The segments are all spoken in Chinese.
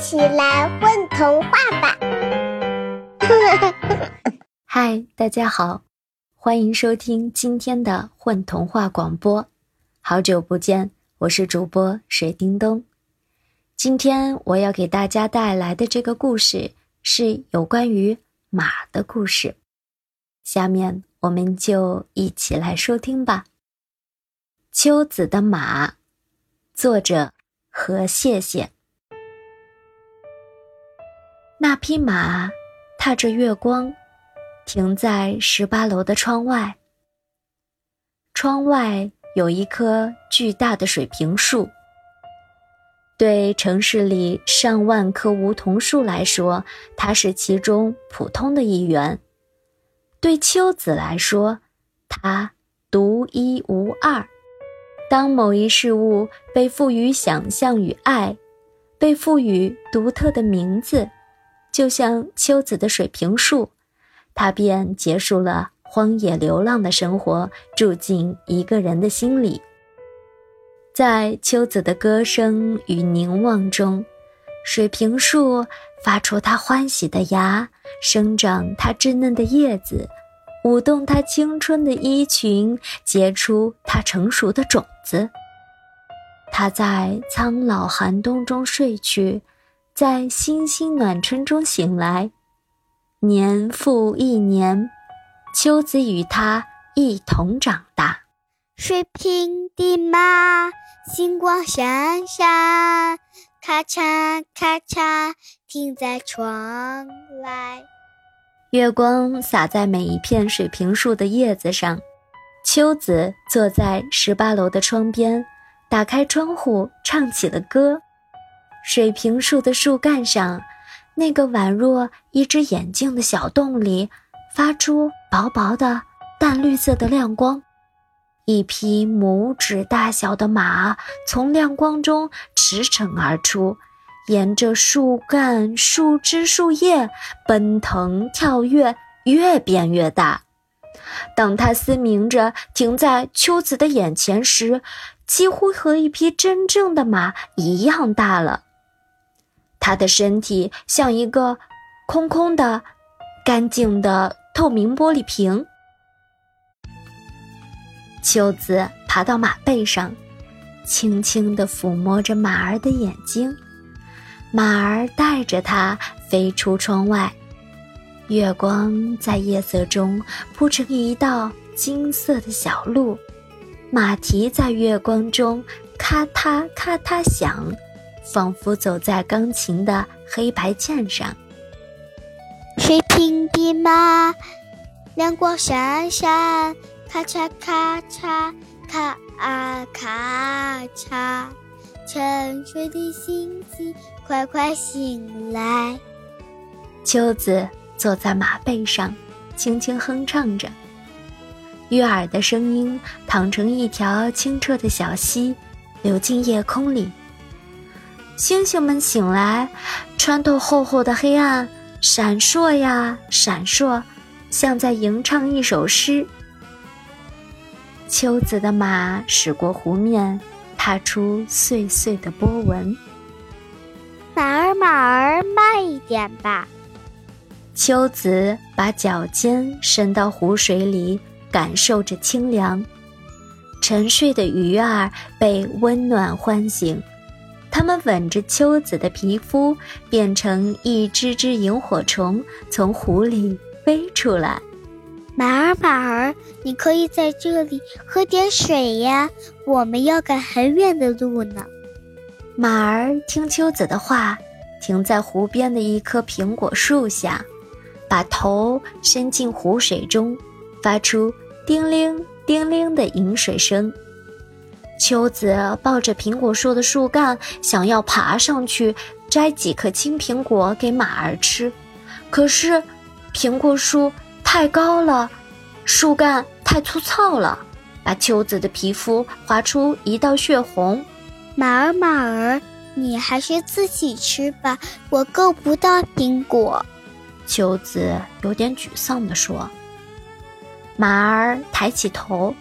起来混童话吧！嗨，大家好，欢迎收听今天的混童话广播。好久不见，我是主播水叮咚。今天我要给大家带来的这个故事是有关于马的故事。下面我们就一起来收听吧。秋子的马，作者何谢谢。那匹马踏着月光，停在十八楼的窗外。窗外有一棵巨大的水平树。对城市里上万棵梧桐树来说，它是其中普通的一员；对秋子来说，它独一无二。当某一事物被赋予想象与爱，被赋予独特的名字，就像秋子的水平树，它便结束了荒野流浪的生活，住进一个人的心里。在秋子的歌声与凝望中，水平树发出它欢喜的芽，生长它稚嫩的叶子。舞动它青春的衣裙，结出它成熟的种子。它在苍老寒冬中睡去，在星星暖春中醒来。年复一年，秋子与他一同长大。水平的马，星光闪闪，咔嚓咔嚓，停在窗外。月光洒在每一片水平树的叶子上，秋子坐在十八楼的窗边，打开窗户，唱起了歌。水平树的树干上，那个宛若一只眼睛的小洞里，发出薄薄的淡绿色的亮光。一匹拇指大小的马从亮光中驰骋而出。沿着树干、树枝、树叶奔腾跳跃，越变越大。当它嘶鸣着停在秋子的眼前时，几乎和一匹真正的马一样大了。它的身体像一个空空的、干净的透明玻璃瓶。秋子爬到马背上，轻轻地抚摸着马儿的眼睛。马儿带着它飞出窗外，月光在夜色中铺成一道金色的小路，马蹄在月光中咔嗒咔嗒响，仿佛走在钢琴的黑白键上。水平的马，亮光闪闪，咔嚓咔嚓，咔啊咔嚓。沉睡的星星，快快醒来！秋子坐在马背上，轻轻哼唱着，悦耳的声音淌成一条清澈的小溪，流进夜空里。星星们醒来，穿透厚厚的黑暗，闪烁呀闪烁，像在吟唱一首诗。秋子的马驶过湖面。踏出碎碎的波纹。马儿，马儿，慢一点吧。秋子把脚尖伸到湖水里，感受着清凉。沉睡的鱼儿被温暖唤醒，它们吻着秋子的皮肤，变成一只只萤火虫，从湖里飞出来。马儿，马儿，你可以在这里喝点水呀。我们要赶很远的路呢。马儿听秋子的话，停在湖边的一棵苹果树下，把头伸进湖水中，发出叮铃叮铃的饮水声。秋子抱着苹果树的树干，想要爬上去摘几颗青苹果给马儿吃，可是苹果树。太高了，树干太粗糙了，把秋子的皮肤划出一道血红。马儿，马儿，你还是自己吃吧，我够不到苹果。秋子有点沮丧地说。马儿抬起头，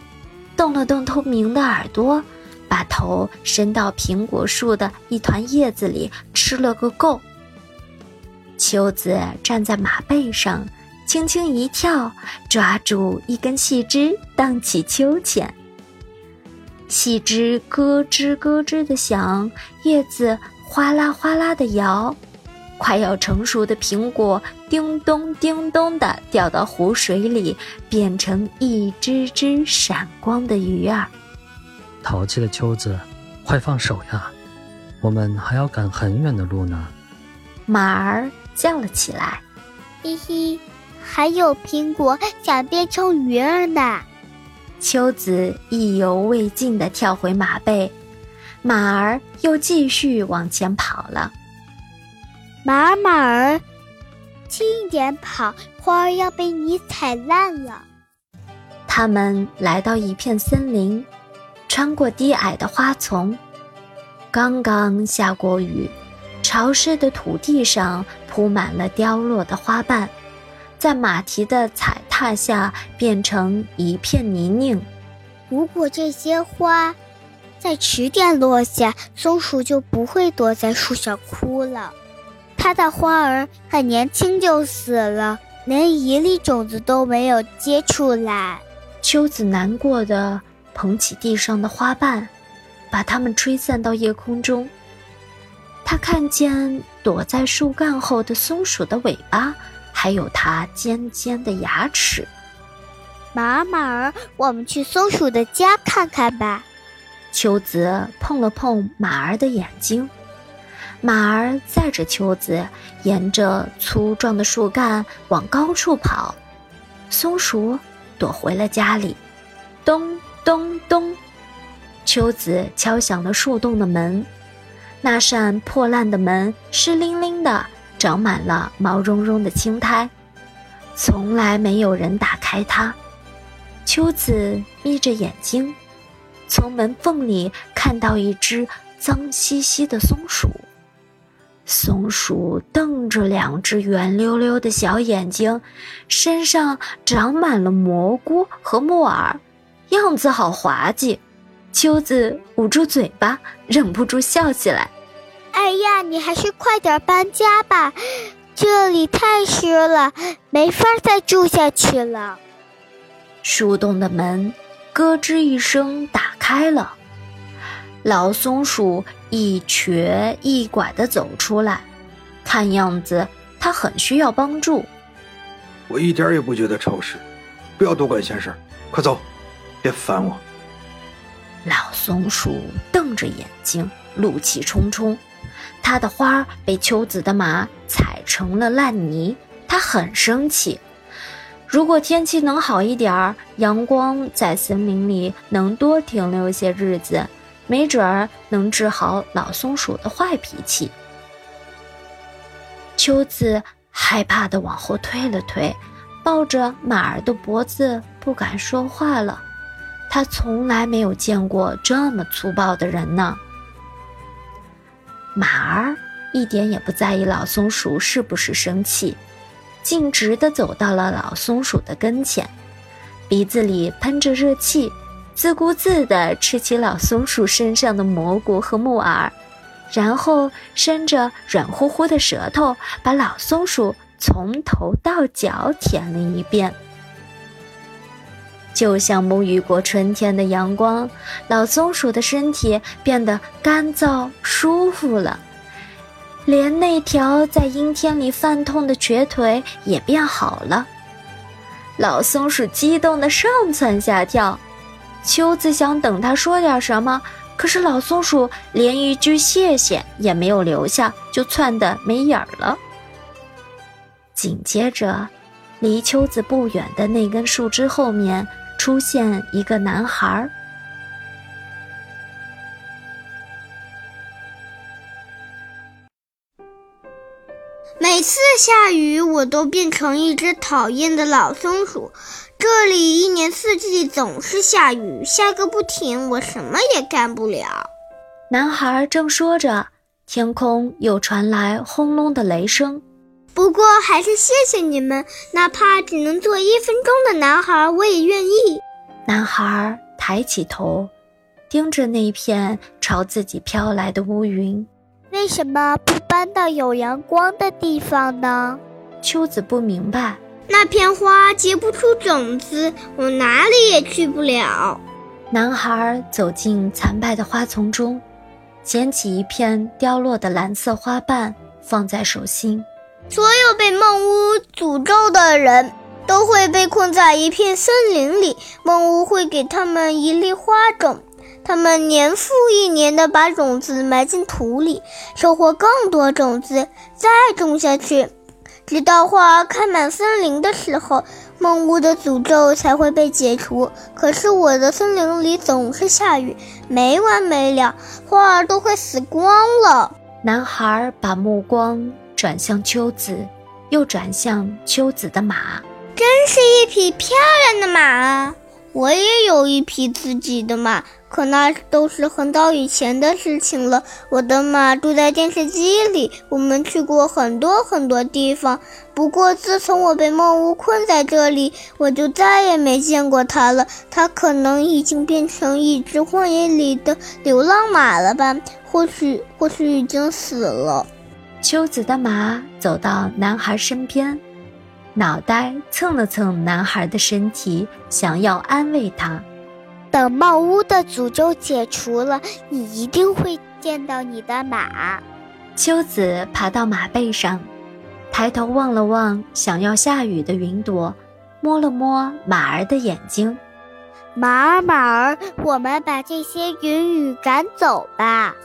动了动透明的耳朵，把头伸到苹果树的一团叶子里，吃了个够。秋子站在马背上，轻轻一跳，抓住一根细枝，荡起秋千。细枝咯吱咯吱的响，叶子哗啦哗啦的摇，快要成熟的苹果叮咚叮咚地掉到湖水里，变成一只只闪光的鱼儿。淘气的秋子，快放手呀！我们还要赶很远的路呢。马儿叫了起来：“嘿嘿，还有苹果想变成鱼儿呢。”秋子意犹未尽地跳回马背，马儿又继续往前跑了。马儿，马儿，轻一点跑，花儿要被你踩烂了。他们来到一片森林，穿过低矮的花丛。刚刚下过雨，潮湿的土地上铺满了凋落的花瓣。在马蹄的踩踏下变成一片泥泞。如果这些花再迟点落下，松鼠就不会躲在树上哭了。它的花儿很年轻就死了，连一粒种子都没有结出来。秋子难过的捧起地上的花瓣，把它们吹散到夜空中。他看见躲在树干后的松鼠的尾巴。还有它尖尖的牙齿。马儿，马儿，我们去松鼠的家看看吧。秋子碰了碰马儿的眼睛，马儿载着秋子沿着粗壮的树干往高处跑。松鼠躲回了家里。咚咚咚，秋子敲响了树洞的门。那扇破烂的门湿淋淋的。长满了毛茸茸的青苔，从来没有人打开它。秋子眯着眼睛，从门缝里看到一只脏兮兮的松鼠。松鼠瞪着两只圆溜溜的小眼睛，身上长满了蘑菇和木耳，样子好滑稽。秋子捂住嘴巴，忍不住笑起来。哎呀，你还是快点搬家吧，这里太湿了，没法再住下去了。树洞的门咯吱一声打开了，老松鼠一瘸一拐地走出来，看样子它很需要帮助。我一点也不觉得潮湿，不要多管闲事，快走，别烦我。老松鼠瞪着眼睛，怒气冲冲。它的花被秋子的马踩成了烂泥，它很生气。如果天气能好一点儿，阳光在森林里能多停留些日子，没准儿能治好老松鼠的坏脾气。秋子害怕的往后退了退，抱着马儿的脖子不敢说话了。他从来没有见过这么粗暴的人呢。马儿一点也不在意老松鼠是不是生气，径直地走到了老松鼠的跟前，鼻子里喷着热气，自顾自地吃起老松鼠身上的蘑菇和木耳，然后伸着软乎乎的舌头，把老松鼠从头到脚舔了一遍。就像沐浴过春天的阳光，老松鼠的身体变得干燥舒服了，连那条在阴天里犯痛的瘸腿也变好了。老松鼠激动的上蹿下跳，秋子想等他说点什么，可是老松鼠连一句谢谢也没有留下，就窜得没影儿了。紧接着，离秋子不远的那根树枝后面。出现一个男孩。儿次下雨，我都变成一只讨厌的老松鼠。这里一年四季总是下雨，下个不停，我什么也干不了。男孩正说着，天空又传来轰隆的雷声。不过还是谢谢你们，哪怕只能做一分钟的男孩，我也愿意。男孩抬起头，盯着那片朝自己飘来的乌云。为什么不搬到有阳光的地方呢？秋子不明白。那片花结不出种子，我哪里也去不了。男孩走进残败的花丛中，捡起一片凋落的蓝色花瓣，放在手心。所有被梦屋诅咒的人都会被困在一片森林里，梦屋会给他们一粒花种，他们年复一年地把种子埋进土里，收获更多种子，再种下去。直到花开满森林的时候，梦屋的诅咒才会被解除。可是我的森林里总是下雨，没完没了，花儿都快死光了。男孩把目光转向秋子，又转向秋子的马，真是一匹漂亮的马啊！我也有一匹自己的马。可那都是很早以前的事情了。我的马住在电视机里，我们去过很多很多地方。不过自从我被梦屋困在这里，我就再也没见过它了。它可能已经变成一只荒野里的流浪马了吧？或许，或许已经死了。秋子的马走到男孩身边，脑袋蹭了蹭男孩的身体，想要安慰他。等帽屋的诅咒解除了，你一定会见到你的马。秋子爬到马背上，抬头望了望想要下雨的云朵，摸了摸马儿的眼睛。马儿，马儿，我们把这些云雨赶走吧。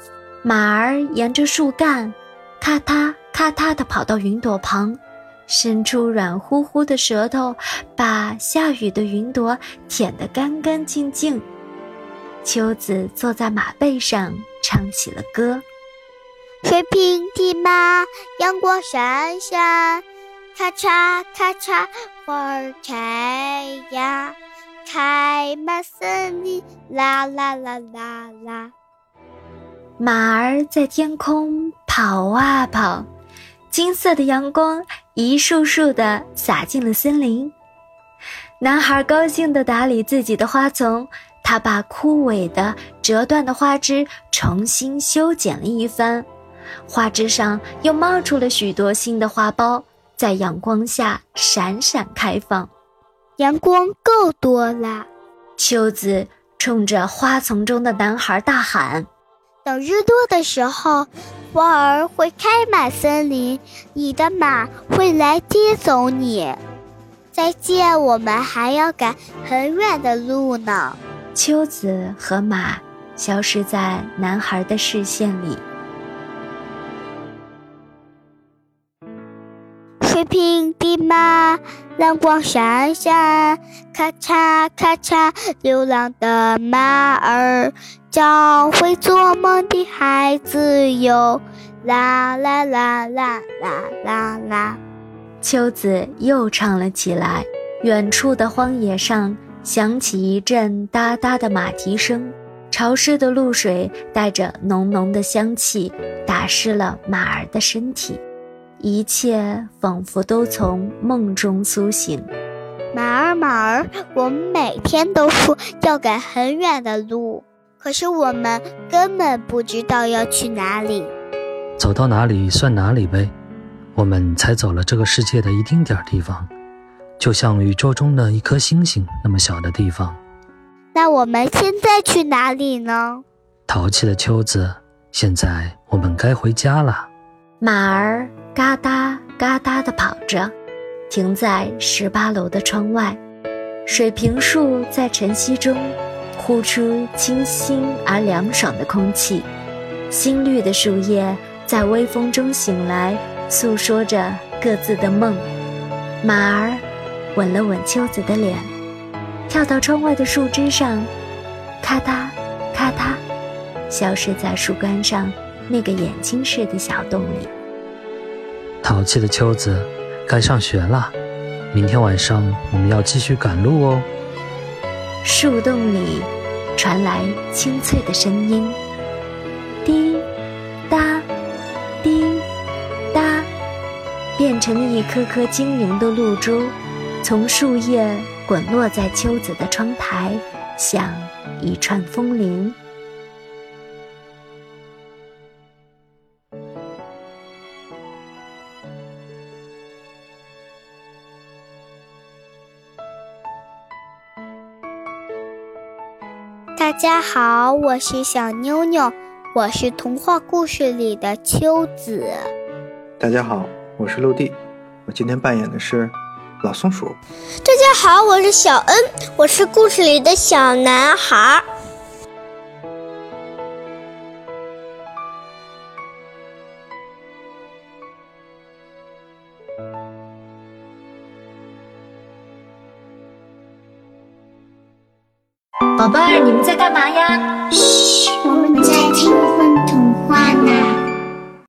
马儿沿着树干，咔嗒咔嗒地跑到云朵旁。伸出软乎乎的舌头，把下雨的云朵舔得干干净净。秋子坐在马背上，唱起了歌：水平地马，阳光闪闪，咔嚓咔嚓花儿开呀，开满森林，啦啦啦啦啦。马儿在天空跑啊跑。金色的阳光一束束地洒进了森林。男孩高兴地打理自己的花丛，他把枯萎的、折断的花枝重新修剪了一番，花枝上又冒出了许多新的花苞，在阳光下闪闪开放。阳光够多了，秋子冲着花丛中的男孩大喊。等日落的时候，花儿会开满森林，你的马会来接走你。再见，我们还要赶很远的路呢。秋子和马消失在男孩的视线里。水平的马，蓝光闪闪，咔嚓咔嚓，流浪的马儿。教会做梦的孩子哟，啦啦啦啦啦啦啦！秋子又唱了起来。远处的荒野上响起一阵哒哒的马蹄声，潮湿的露水带着浓浓的香气，打湿了马儿的身体，一切仿佛都从梦中苏醒。马儿，马儿，我们每天都说要赶很远的路。可是我们根本不知道要去哪里，走到哪里算哪里呗。我们才走了这个世界的一丁点儿地方，就像宇宙中的一颗星星那么小的地方。那我们现在去哪里呢？淘气的秋子，现在我们该回家了。马儿嘎哒嘎哒地跑着，停在十八楼的窗外。水平树在晨曦中。呼出清新而凉爽的空气，新绿的树叶在微风中醒来，诉说着各自的梦。马儿吻了吻秋子的脸，跳到窗外的树枝上，咔嗒咔嗒，消失在树干上那个眼睛似的小洞里。淘气的秋子，该上学了，明天晚上我们要继续赶路哦。树洞里传来清脆的声音，滴答，滴答，变成一颗颗晶莹的露珠，从树叶滚落在秋子的窗台，像一串风铃。家好，我是小妞妞，我是童话故事里的秋子。大家好，我是陆地，我今天扮演的是老松鼠。大家好，我是小恩，我是故事里的小男孩。宝贝儿，你们在干嘛呀？嘘，